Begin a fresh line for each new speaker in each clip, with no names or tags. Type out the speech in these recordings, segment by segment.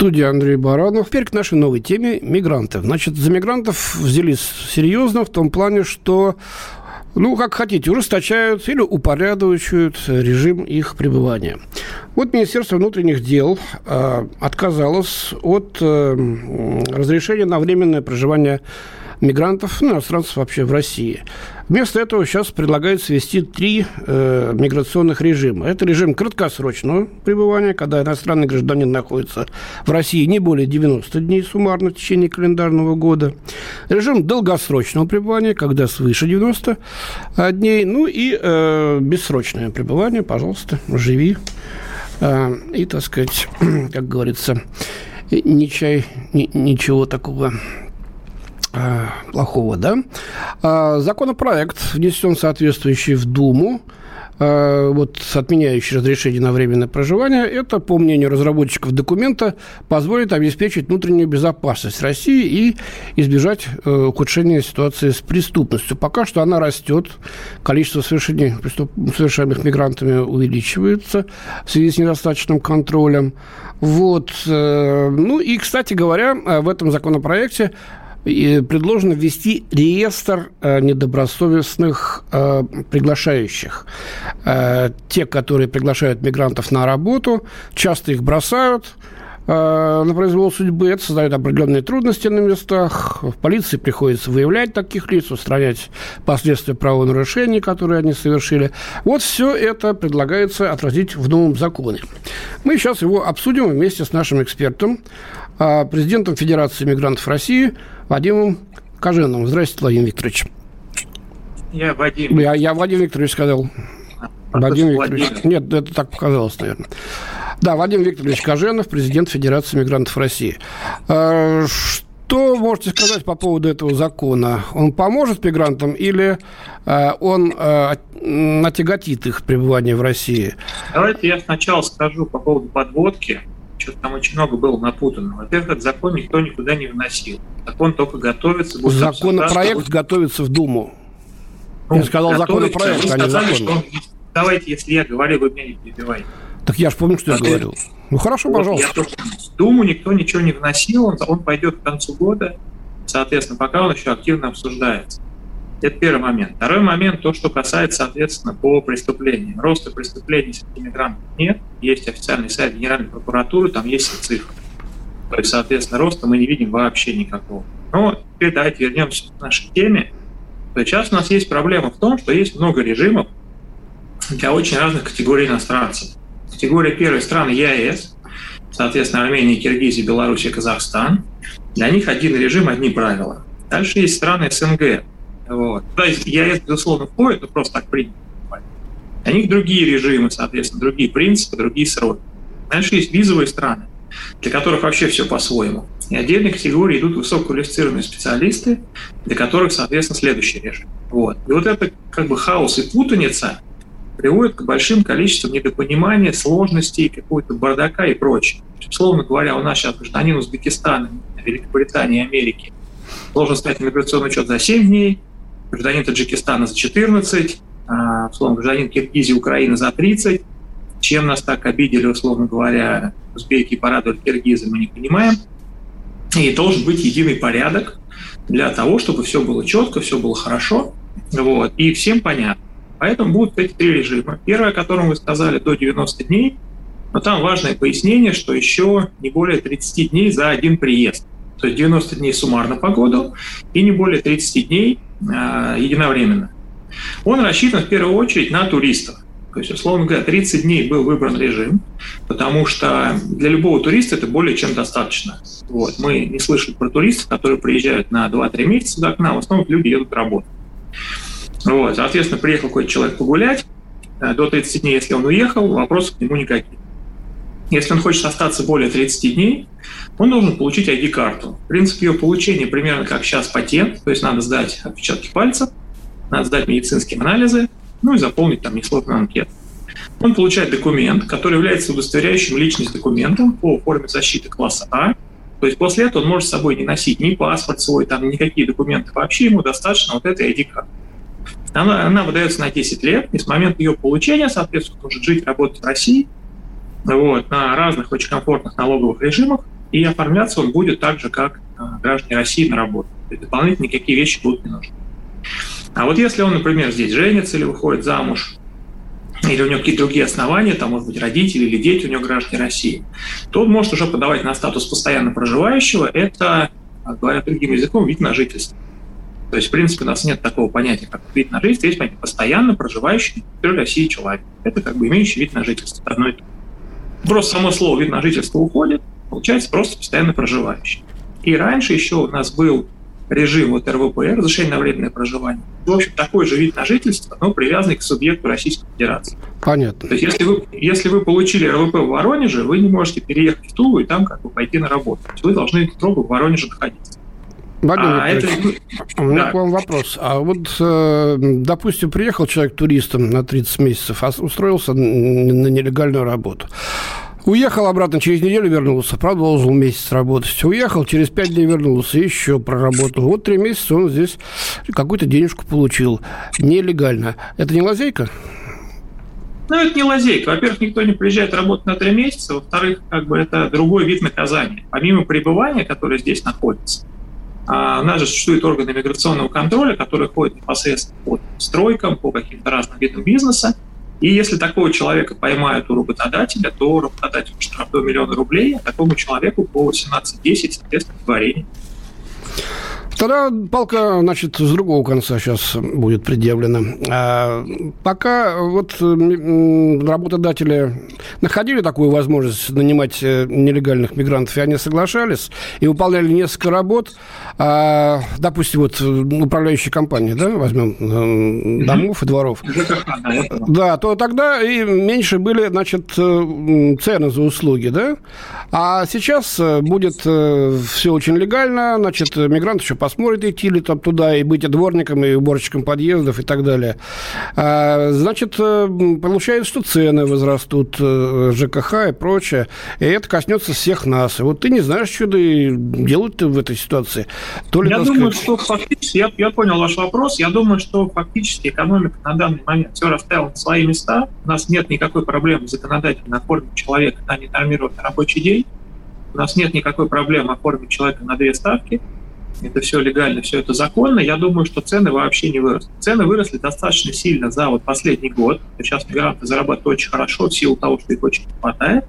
студии Андрей Баранов. Теперь к нашей новой теме – мигрантов. Значит, за мигрантов взялись серьезно в том плане, что ну, как хотите, ужесточают или упорядочивают режим их пребывания. Вот Министерство внутренних дел э, отказалось от э, разрешения на временное проживание мигрантов, ну, иностранцев вообще в России. Вместо этого сейчас предлагается ввести три э, миграционных режима. Это режим краткосрочного пребывания, когда иностранный гражданин находится в России не более 90 дней суммарно в течение календарного года. Режим долгосрочного пребывания, когда свыше 90 дней. Ну и э, бессрочное пребывание, пожалуйста, живи. Э, и, так сказать, как говорится, ни чай, ни, ничего такого Э, плохого, да? А, законопроект внесен соответствующий в Думу, э, вот отменяющий разрешение на временное проживание, это, по мнению разработчиков документа, позволит обеспечить внутреннюю безопасность России и избежать э, ухудшения ситуации с преступностью. Пока что она растет, количество совершений, преступ... совершаемых мигрантами увеличивается в связи с недостаточным контролем. Вот. Ну и, кстати говоря, в этом законопроекте предложено ввести реестр э, недобросовестных э, приглашающих. Э, те, которые приглашают мигрантов на работу, часто их бросают, на произвол судьбы. Это создает определенные трудности на местах. В полиции приходится выявлять таких лиц, устранять последствия правонарушений, которые они совершили. Вот все это предлагается отразить в новом законе. Мы сейчас его обсудим вместе с нашим экспертом, президентом Федерации мигрантов России Вадимом Кожиновым. Здравствуйте, Владимир Викторович.
Я Вадим.
Я, я Владимир Викторович сказал. А, Вадим Викторович. Владимир. Нет, это так показалось, наверное. Да, Вадим Викторович Коженов, президент Федерации мигрантов России. А, что можете сказать по поводу этого закона? Он поможет мигрантам или а, он отяготит их пребывание в России?
Давайте я сначала скажу по поводу подводки что-то там очень много было напутано. Во-первых, этот закон никто никуда не вносил. Закон только готовится.
Законопроект готовится в Думу. Ну, я сказал законопроект, а не закон. Что,
давайте, если я говорю, вы меня не перебивайте.
Так я же помню, что а я говорил. Ну хорошо, вот, пожалуйста. Я
в Думу никто ничего не вносил, он, он пойдет к концу года, соответственно, пока он еще активно обсуждается. Это первый момент. Второй момент, то, что касается, соответственно, по преступлениям. Роста преступлений среди мигрантов нет. Есть официальный сайт Генеральной прокуратуры, там есть цифры. То есть, соответственно, роста мы не видим вообще никакого. Но теперь давайте вернемся к нашей теме. То есть сейчас у нас есть проблема в том, что есть много режимов для очень разных категорий иностранцев. Категория первой страны ЕАЭС, соответственно, Армения, Киргизия, Белоруссия, Казахстан. Для них один режим, одни правила. Дальше есть страны СНГ, вот. То есть ЕАЭС, безусловно, входит, но просто так принято. У них другие режимы, соответственно, другие принципы, другие сроки. Дальше есть визовые страны, для которых вообще все по-своему. И отдельной категории идут высококвалифицированные специалисты, для которых, соответственно, следующий режим. Вот. И вот это как бы хаос и путаница приводит к большим количествам недопонимания, сложностей, какого-то бардака и прочее. Условно говоря, у нас сейчас гражданин Узбекистана, Великобритании, Америки должен стать миграционный учет за 7 дней, гражданин Таджикистана за 14, а, условно, гражданин Киргизии, Украины за 30. Чем нас так обидели, условно говоря, узбеки порадовали киргизы, мы не понимаем. И должен быть единый порядок для того, чтобы все было четко, все было хорошо, вот, и всем понятно. Поэтому будут эти три режима. Первое, о котором вы сказали, до 90 дней, но там важное пояснение, что еще не более 30 дней за один приезд. То есть 90 дней суммарно по году и не более 30 дней Э, единовременно. Он рассчитан в первую очередь на туристов. То есть, условно говоря, 30 дней был выбран режим, потому что для любого туриста это более чем достаточно. Вот. Мы не слышим про туристов, которые приезжают на 2-3 месяца к нам, в основном люди едут работать. Вот. Соответственно, приехал какой-то человек погулять, э, до 30 дней, если он уехал, вопросов к нему никаких. Если он хочет остаться более 30 дней, он должен получить ID-карту. Принцип ее получения примерно как сейчас патент, то есть надо сдать отпечатки пальцев, надо сдать медицинские анализы, ну и заполнить там несложную анкету. Он получает документ, который является удостоверяющим личность документом по форме защиты класса А. То есть после этого он может с собой не носить ни паспорт свой, там, никакие документы вообще, ему достаточно вот этой ID-карты. Она, она выдается на 10 лет, и с момента ее получения, соответственно, может жить, работать в России вот, на разных очень комфортных налоговых режимах, и оформляться он будет так же, как э, граждане России на работу. То есть дополнительно никакие вещи будут не нужны. А вот если он, например, здесь женится или выходит замуж, или у него какие-то другие основания, там, может быть, родители или дети у него граждане России, то он может уже подавать на статус постоянно проживающего. Это, говоря другим языком, вид на жительство. То есть, в принципе, у нас нет такого понятия, как вид на жительство. Есть понятие постоянно проживающий в России человек. Это как бы имеющий вид на жительство. Одно и то. Просто само слово вид на жительство уходит, получается просто постоянно проживающий. И раньше еще у нас был режим вот РВП, разрешение на временное проживание. В общем, такой же вид на жительство, но привязанный к субъекту Российской Федерации.
Понятно.
То есть если вы, если вы получили РВП в Воронеже, вы не можете переехать в Тулу и там как бы пойти на работу. То есть вы должны строго в Воронеже находиться.
Владимир а это... у меня да. к вам вопрос. А вот, э, допустим, приехал человек туристом на 30 месяцев, а устроился на нелегальную работу. Уехал обратно, через неделю вернулся, продолжил месяц работать. Уехал, через пять дней вернулся, еще проработал. Вот три месяца он здесь какую-то денежку получил. Нелегально. Это не лазейка?
Ну, это не лазейка. Во-первых, никто не приезжает работать на три месяца. Во-вторых, как бы это другой вид наказания. Помимо пребывания, которое здесь находится, у нас же существуют органы миграционного контроля, которые ходят непосредственно по стройкам, по каким-то разным видам бизнеса. И если такого человека поймают у работодателя, то работодатель штрафует миллион рублей, а такому человеку по 18-10, соответственно, творение.
Тогда палка, значит, с другого конца сейчас будет предъявлена. А, пока вот работодатели находили такую возможность нанимать э, нелегальных мигрантов, и они соглашались, и выполняли несколько работ, а, допустим, вот управляющие компании, да, возьмем домов и дворов, да, то тогда и меньше были, значит, э, цены за услуги, да, а сейчас э, будет все очень легально, значит, мигрант еще посмотрит, идти ли там туда, и быть и дворником, и уборщиком подъездов и так далее. А, значит, э, получается, что цены возрастут, э, ЖКХ и прочее, и это коснется всех нас. И вот ты не знаешь, что делать-то в этой ситуации.
То ли, я думаю, сказать... что фактически, я, я понял ваш вопрос, я думаю, что фактически экономика на данный момент все расставила на свои места, у нас нет никакой проблемы законодательно оформить человека на ненормированный рабочий день, у нас нет никакой проблемы оформить человека на две ставки, это все легально, все это законно, я думаю, что цены вообще не выросли. Цены выросли достаточно сильно за вот последний год. Сейчас мигранты зарабатывают очень хорошо в силу того, что их очень не хватает.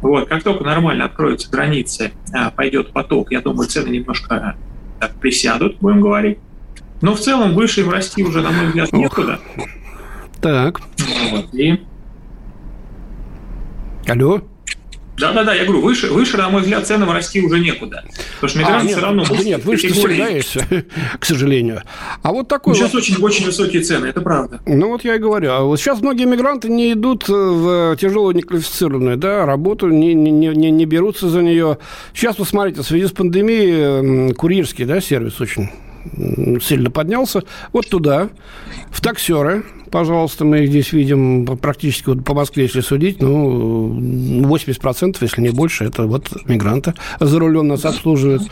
Вот, как только нормально откроются границы, а, пойдет поток, я думаю, цены немножко так присядут, будем говорить. Но в целом выше им расти уже, на мой взгляд, некуда.
Так. Вот, и... Алло?
Да-да-да, я говорю, выше, выше, на мой взгляд, ценам расти уже некуда. Потому что мигранты а,
нет,
все равно...
Да нет, выше всегда есть, к сожалению. А вот такой...
Сейчас вот... очень, очень высокие цены, это правда.
Ну, вот я и говорю. А вот сейчас многие мигранты не идут в тяжелую неквалифицированную да, работу, не, не, не, не берутся за нее. Сейчас, посмотрите, в связи с пандемией курьерский да, сервис очень сильно поднялся. Вот туда, в таксеры, пожалуйста, мы их здесь видим практически вот по Москве, если судить, ну, 80%, если не больше, это вот мигранты за рулем нас обслуживают.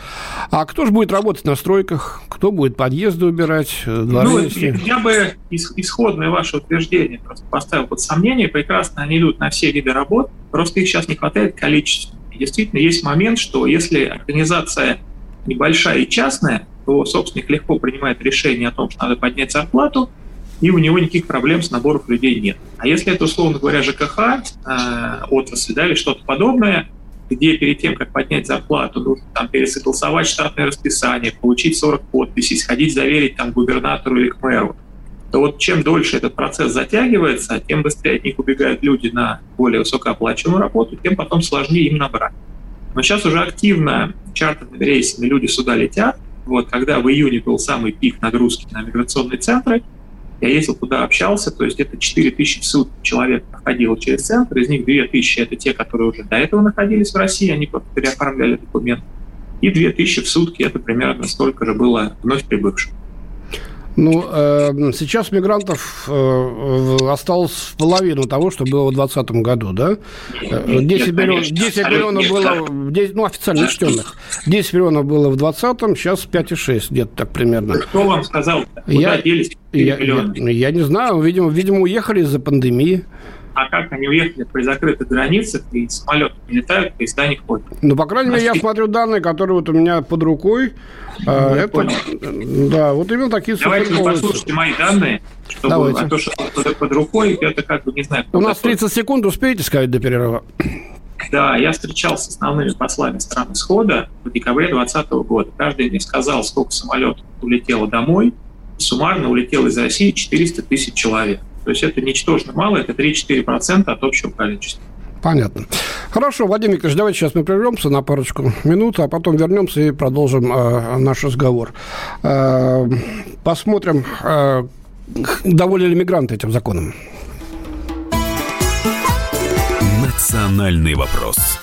А кто же будет работать на стройках? Кто будет подъезды убирать?
Дворы, ну, я, я бы исходное ваше утверждение просто поставил под сомнение. Прекрасно они идут на все виды работ, просто их сейчас не хватает количества. И действительно, есть момент, что если организация небольшая и частная, то собственник легко принимает решение о том, что надо поднять зарплату, и у него никаких проблем с набором людей нет. А если это, условно говоря, ЖКХ, э, отрасль, да, или что-то подобное, где перед тем, как поднять зарплату, нужно там пересогласовать штатное расписание, получить 40 подписей, сходить заверить там губернатору или к мэру, то вот чем дольше этот процесс затягивается, тем быстрее от них убегают люди на более высокооплачиваемую работу, тем потом сложнее им набрать. Но сейчас уже активно чартерными рейсами люди сюда летят, вот, когда в июне был самый пик нагрузки на миграционные центры, Я ездил туда, общался, то есть это 4 тысячи в сутки человек проходил через центр, из них 2 тысячи это те, которые уже до этого находились в России, они переоформляли документы, и 2 тысячи в сутки это примерно столько же было вновь прибывших.
Ну, э, сейчас мигрантов э, осталось в половину того, что было в 2020 году, да? 10 э, миллионов, 10 миллионов было, 10, ну, официально учтенных. 10 миллионов было в 2020, сейчас 5,6, где-то так примерно.
Кто вам сказал? Куда
я, делись я, я, я не знаю, видимо, видимо, уехали из-за пандемии
а как они уехали при закрытых границах, и самолеты не летают, поезда не ходят.
Ну, по крайней мере, я смотрю данные, которые вот у меня под рукой. Ну, а, это, понял. да, вот именно такие
Давайте вы послушайте мои данные, чтобы, Давайте. а то, что под, под рукой, это как бы не знаю.
У нас 30 секунд, успеете сказать до перерыва?
Да, я встречался с основными послами стран исхода в декабре 2020 года. Каждый них сказал, сколько самолетов улетело домой. Суммарно улетело из России 400 тысяч человек. То есть это ничтожно мало, это 3-4% от общего количества.
Понятно. Хорошо, Владимир Викторович, давайте сейчас мы прервемся на парочку минут, а потом вернемся и продолжим э, наш разговор. Э, посмотрим, э, довольны ли мигранты этим законом.
Национальный вопрос.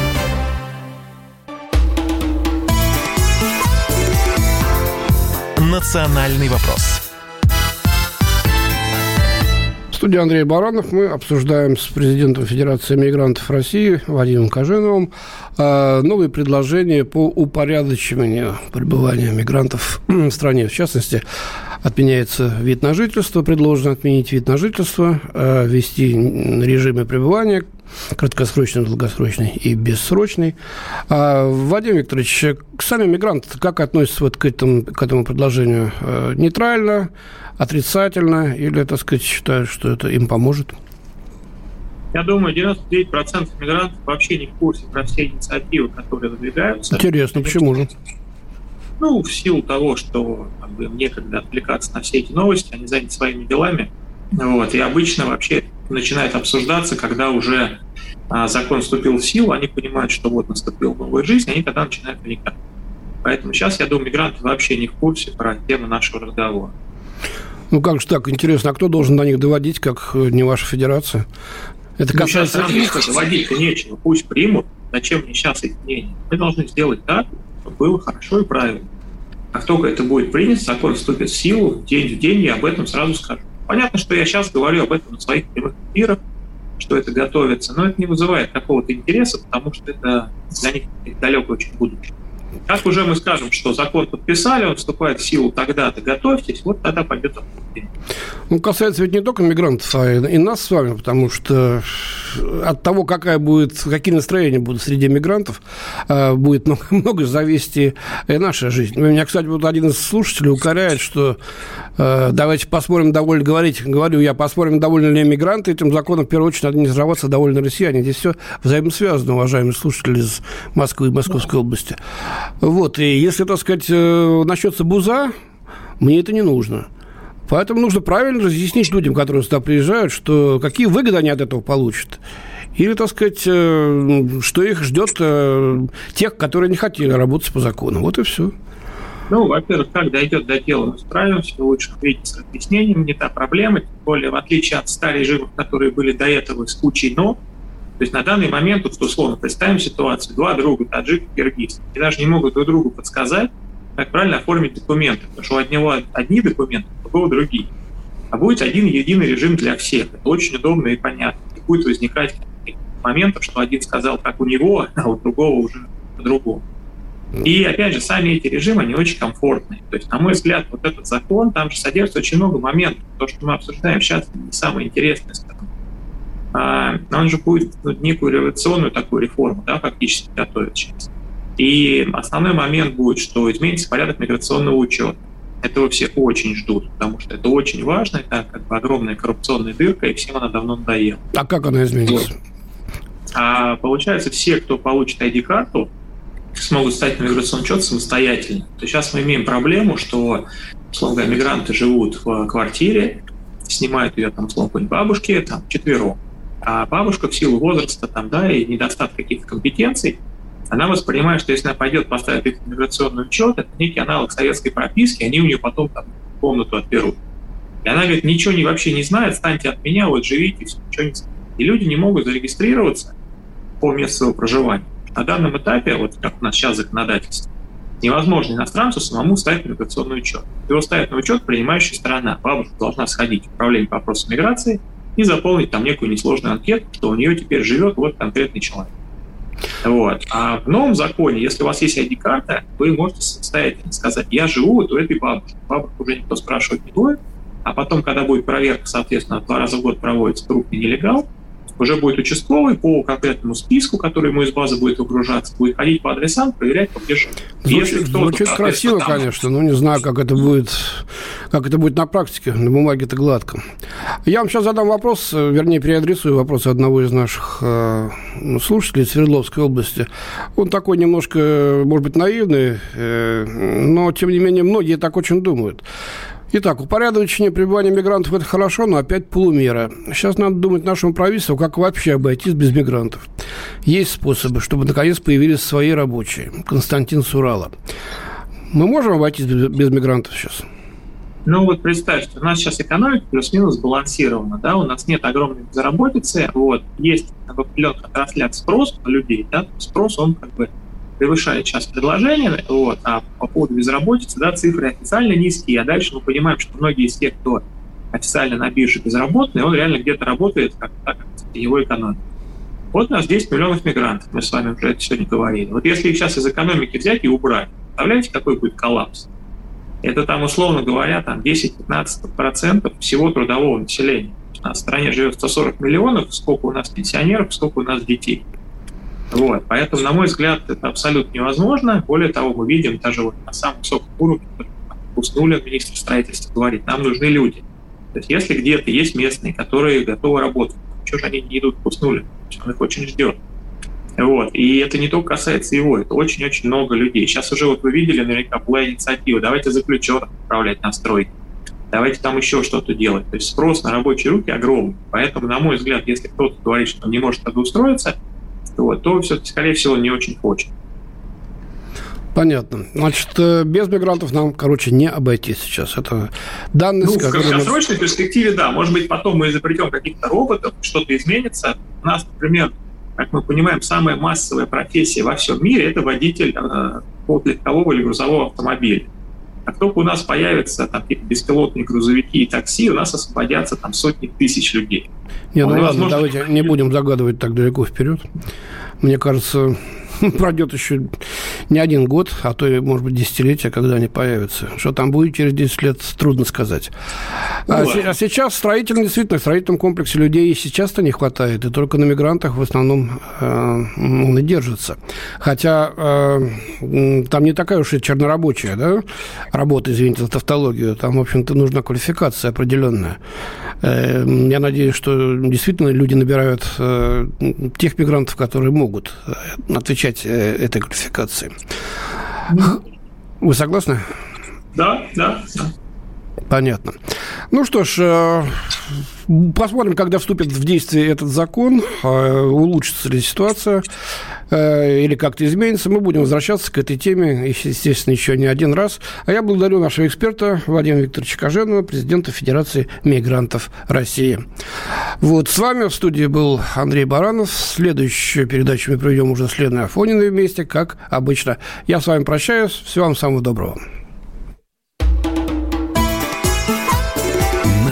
Национальный вопрос
студии Андрей Баранов. Мы обсуждаем с президентом Федерации мигрантов России Вадимом Коженовым э, новые предложения по упорядочиванию пребывания мигрантов в стране. В частности, отменяется вид на жительство, предложено отменить вид на жительство, э, ввести режимы пребывания, краткосрочный, долгосрочный и бессрочный. А, Вадим Викторович, сами мигранты как относятся вот к этому, к этому предложению? Э, нейтрально, отрицательно или, так сказать, считают, что это им поможет?
Я думаю, 99% мигрантов вообще не в курсе про все инициативы, которые выдвигаются.
Интересно, почему же?
Ну, в силу того, что как бы, некогда отвлекаться на все эти новости, они заняты своими делами. Вот, и обычно вообще начинает обсуждаться, когда уже а, закон вступил в силу, они понимают, что вот наступила новая жизнь, они тогда начинают вникать. Поэтому сейчас, я думаю, мигранты вообще не в курсе про тему нашего разговора.
Ну как же так, интересно, а кто должен на них доводить, как э, не ваша федерация?
Это касается... Ну, сейчас доводить-то нечего, пусть примут, зачем мне сейчас их мнение? Мы должны сделать так, чтобы было хорошо и правильно. Как только это будет принято, закон вступит в силу, день в день я об этом сразу скажу. Понятно, что я сейчас говорю об этом на своих прямых эфирах, что это готовится, но это не вызывает какого-то интереса, потому что это для них далеко очень будущее. Как уже мы скажем, что закон подписали, он вступает в силу тогда-то, готовьтесь, вот тогда пойдет.
Ну, касается ведь не только мигрантов, а и нас с вами, потому что от того, какая будет, какие настроения будут среди мигрантов, а, будет много, много зависеть и наша жизнь. У меня, кстати, вот один из слушателей укоряет, что а, давайте посмотрим, довольно говорить, говорю я, посмотрим, довольны ли мигранты этим законом, в первую очередь, надо не взорваться, довольны россияне. Здесь все взаимосвязано, уважаемые слушатели из Москвы и Московской области. Вот, и если, так сказать, э, начнется буза, мне это не нужно. Поэтому нужно правильно разъяснить людям, которые сюда приезжают, что какие выгоды они от этого получат. Или, так сказать, э, что их ждет э, тех, которые не хотели работать по закону. Вот и все.
Ну, во-первых, как дойдет до дела, мы справимся, лучше видеть с объяснением, не та проблема, тем более, в отличие от старых режимов, которые были до этого с кучей «но», то есть на данный момент, вот, условно, представим ситуацию, два друга, таджик и киргиз, и даже не могут друг другу подсказать, как правильно оформить документы, потому что у одного одни документы, у другого другие. А будет один единый режим для всех. Это очень удобно и понятно. Не будет возникать моментов, что один сказал, как у него, а у другого уже по-другому. И опять же, сами эти режимы, они очень комфортные. То есть, на мой взгляд, вот этот закон, там же содержится очень много моментов. То, что мы обсуждаем сейчас, не самое интересное, он же будет ну, некую революционную такую реформу, да, фактически готовит сейчас. И основной момент будет, что изменится порядок миграционного учета. Этого все очень ждут, потому что это очень важно, это как бы огромная коррупционная дырка, и всем она давно надоела.
А как она изменится?
А получается, все, кто получит ID-карту, смогут стать на миграционный учет самостоятельно. То сейчас мы имеем проблему, что, условно говоря, мигранты живут в квартире, снимают ее там, условно бабушки, там, четвером. А бабушка в силу возраста там, да, и недостатка каких-то компетенций, она воспринимает, что если она пойдет поставить их миграционный учет, это некий аналог советской прописки, они у нее потом там комнату отберут. И она говорит, ничего не, вообще не знает, станьте от меня, вот живите, все, ничего не знает. И люди не могут зарегистрироваться по месту своего проживания. На данном этапе, вот как у нас сейчас законодательство, невозможно иностранцу самому ставить миграционный учет. Его ставит на учет принимающая сторона. Бабушка должна сходить в управление по вопросам миграции и заполнить там некую несложную анкету, что у нее теперь живет вот конкретный человек. Вот. А в новом законе, если у вас есть ID-карта, вы можете самостоятельно сказать, я живу вот у этой бабушки. Бабушку уже никто спрашивать не будет. А потом, когда будет проверка, соответственно, два раза в год проводится крупный нелегал, уже будет участковый по конкретному списку, который ему из базы будет выгружаться, будет ходить по адресам, проверять, живет.
Звучит, звучит красиво, там... конечно, но не знаю, как это будет, как это будет на практике. На бумаге это гладко. Я вам сейчас задам вопрос, вернее, переадресую вопрос одного из наших э, слушателей из Свердловской области. Он такой немножко, может быть, наивный, э, но, тем не менее, многие так очень думают. Итак, упорядочение пребывания мигрантов – это хорошо, но опять полумера. Сейчас надо думать нашему правительству, как вообще обойтись без мигрантов. Есть способы, чтобы наконец появились свои рабочие. Константин Сурала. Мы можем обойтись без мигрантов сейчас?
Ну вот представьте, у нас сейчас экономика плюс-минус сбалансирована, да, у нас нет огромной безработицы, вот, есть в определенных отраслях спрос на людей, да, спрос, он как бы превышает сейчас предложение, вот, а по поводу безработицы, да, цифры официально низкие, а дальше мы понимаем, что многие из тех, кто официально на бирже безработный, он реально где-то работает, как, как его экономика. Вот у нас 10 миллионов мигрантов, мы с вами уже это сегодня говорили. Вот если их сейчас из экономики взять и убрать, представляете, какой будет коллапс? Это там, условно говоря, там 10-15% всего трудового населения. У нас в стране живет 140 миллионов, сколько у нас пенсионеров, сколько у нас детей. Вот. Поэтому, на мой взгляд, это абсолютно невозможно. Более того, мы видим даже вот на самом высоком уровне, Уснули министр строительства говорит, нам нужны люди. То есть если где-то есть местные, которые готовы работать, чего же они не идут к Уснули? Он их очень ждет. Вот. И это не только касается его, это очень-очень много людей. Сейчас уже вот вы видели, наверняка была инициатива, давайте заключенных отправлять на стройки, давайте там еще что-то делать. То есть спрос на рабочие руки огромный. Поэтому, на мой взгляд, если кто-то говорит, что он не может устроиться вот, то все-таки, скорее всего, не очень хочет.
Понятно. Значит, э, без мигрантов нам, короче, не обойтись сейчас. Это данность...
Ну, в краткосрочной мы... перспективе, да. Может быть, потом мы изобретем каких-то роботов, что-то изменится. У нас, например, как мы понимаем, самая массовая профессия во всем мире – это водитель э, легкового или грузового автомобиля. Как только у нас появятся там, беспилотные грузовики и такси, у нас освободятся там сотни тысяч людей.
Не, ну ладно, возможно... давайте не будем загадывать так далеко вперед. Мне кажется, пройдет еще не один год, а то и, может быть, десятилетия, когда они появятся. Что там будет через 10 лет, трудно сказать. А, ну, а сейчас в строительном, действительно, в строительном комплексе людей и сейчас-то не хватает, и только на мигрантах в основном э, он и держится. Хотя э, там не такая уж и чернорабочая да, работа, извините за тавтологию, там, в общем-то, нужна квалификация определенная. Э, я надеюсь, что действительно люди набирают э, тех мигрантов, которые могут э, отвечать отвечать э, этой квалификации. Вы согласны?
Да, да, да.
Понятно. Ну что ж, э, посмотрим, когда вступит в действие этот закон, э, улучшится ли ситуация э, или как-то изменится. Мы будем возвращаться к этой теме, естественно, еще не один раз. А я благодарю нашего эксперта Владимира Викторовича Коженова, президента Федерации мигрантов России. Вот, с вами в студии был Андрей Баранов. Следующую передачу мы проведем уже с Леной Афониной вместе, как обычно. Я с вами прощаюсь. Всего вам самого доброго.